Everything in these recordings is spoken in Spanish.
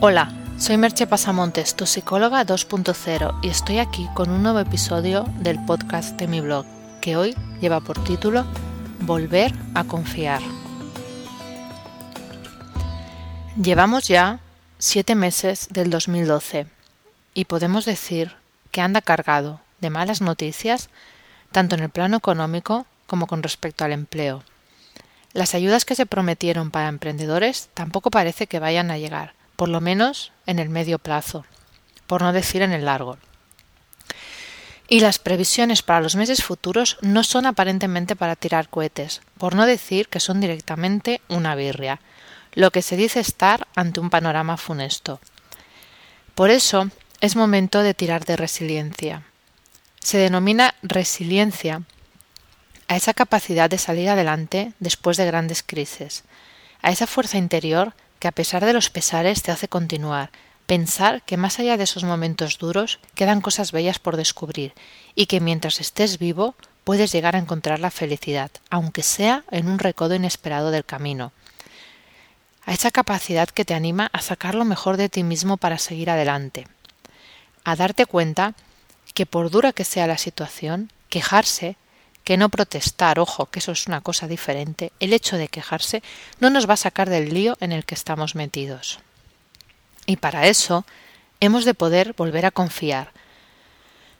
Hola, soy Merche Pasamontes, tu psicóloga 2.0 y estoy aquí con un nuevo episodio del podcast de mi blog, que hoy lleva por título Volver a confiar. Llevamos ya siete meses del 2012 y podemos decir que anda cargado de malas noticias tanto en el plano económico como con respecto al empleo. Las ayudas que se prometieron para emprendedores tampoco parece que vayan a llegar, por lo menos en el medio plazo, por no decir en el largo. Y las previsiones para los meses futuros no son aparentemente para tirar cohetes, por no decir que son directamente una birria, lo que se dice estar ante un panorama funesto. Por eso es momento de tirar de resiliencia. Se denomina resiliencia a esa capacidad de salir adelante después de grandes crisis, a esa fuerza interior que a pesar de los pesares te hace continuar, pensar que más allá de esos momentos duros quedan cosas bellas por descubrir y que mientras estés vivo puedes llegar a encontrar la felicidad, aunque sea en un recodo inesperado del camino. A esa capacidad que te anima a sacar lo mejor de ti mismo para seguir adelante. A darte cuenta que por dura que sea la situación, quejarse que no protestar, ojo, que eso es una cosa diferente, el hecho de quejarse no nos va a sacar del lío en el que estamos metidos. Y para eso hemos de poder volver a confiar,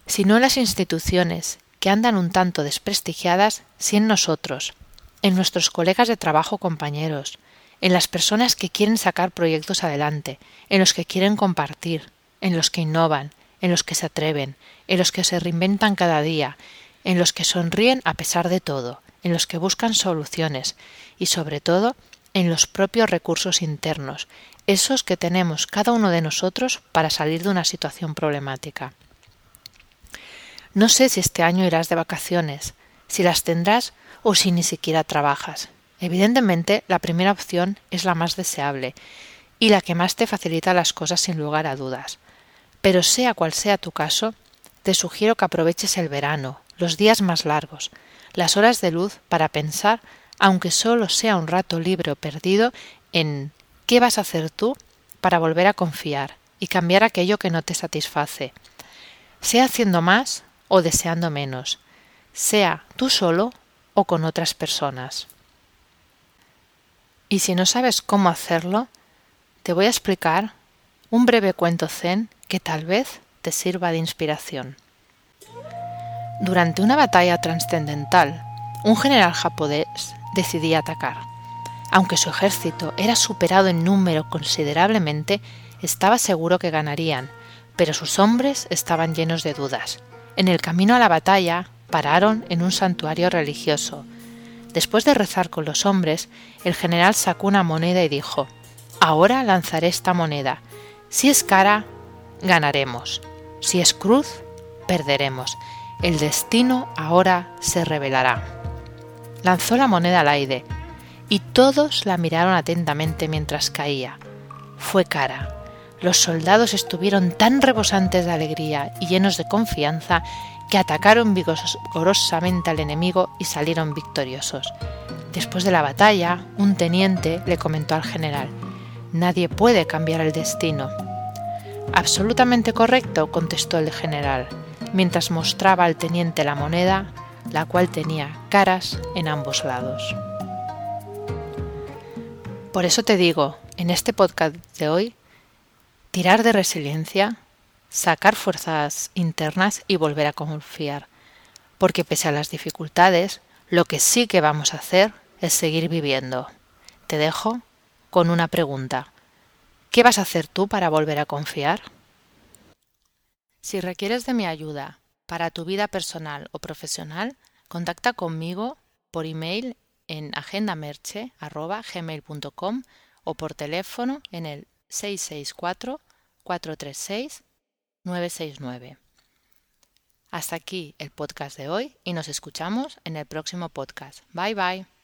si no en las instituciones, que andan un tanto desprestigiadas, si en nosotros, en nuestros colegas de trabajo compañeros, en las personas que quieren sacar proyectos adelante, en los que quieren compartir, en los que innovan, en los que se atreven, en los que se reinventan cada día, en los que sonríen a pesar de todo, en los que buscan soluciones y sobre todo en los propios recursos internos, esos que tenemos cada uno de nosotros para salir de una situación problemática. No sé si este año irás de vacaciones, si las tendrás o si ni siquiera trabajas. Evidentemente, la primera opción es la más deseable y la que más te facilita las cosas sin lugar a dudas. Pero sea cual sea tu caso, te sugiero que aproveches el verano, los días más largos, las horas de luz para pensar, aunque solo sea un rato libre o perdido, en qué vas a hacer tú para volver a confiar y cambiar aquello que no te satisface, sea haciendo más o deseando menos, sea tú solo o con otras personas. Y si no sabes cómo hacerlo, te voy a explicar un breve cuento zen que tal vez te sirva de inspiración. Durante una batalla trascendental, un general japonés decidía atacar. Aunque su ejército era superado en número considerablemente, estaba seguro que ganarían, pero sus hombres estaban llenos de dudas. En el camino a la batalla pararon en un santuario religioso. Después de rezar con los hombres, el general sacó una moneda y dijo Ahora lanzaré esta moneda. Si es cara, ganaremos. Si es cruz, perderemos. El destino ahora se revelará. Lanzó la moneda al aire y todos la miraron atentamente mientras caía. Fue cara. Los soldados estuvieron tan rebosantes de alegría y llenos de confianza que atacaron vigorosamente al enemigo y salieron victoriosos. Después de la batalla, un teniente le comentó al general Nadie puede cambiar el destino. Absolutamente correcto, contestó el general mientras mostraba al teniente la moneda, la cual tenía caras en ambos lados. Por eso te digo, en este podcast de hoy, tirar de resiliencia, sacar fuerzas internas y volver a confiar, porque pese a las dificultades, lo que sí que vamos a hacer es seguir viviendo. Te dejo con una pregunta. ¿Qué vas a hacer tú para volver a confiar? Si requieres de mi ayuda para tu vida personal o profesional, contacta conmigo por email en agendamerche.gmail.com o por teléfono en el 664-436-969. Hasta aquí el podcast de hoy y nos escuchamos en el próximo podcast. Bye bye.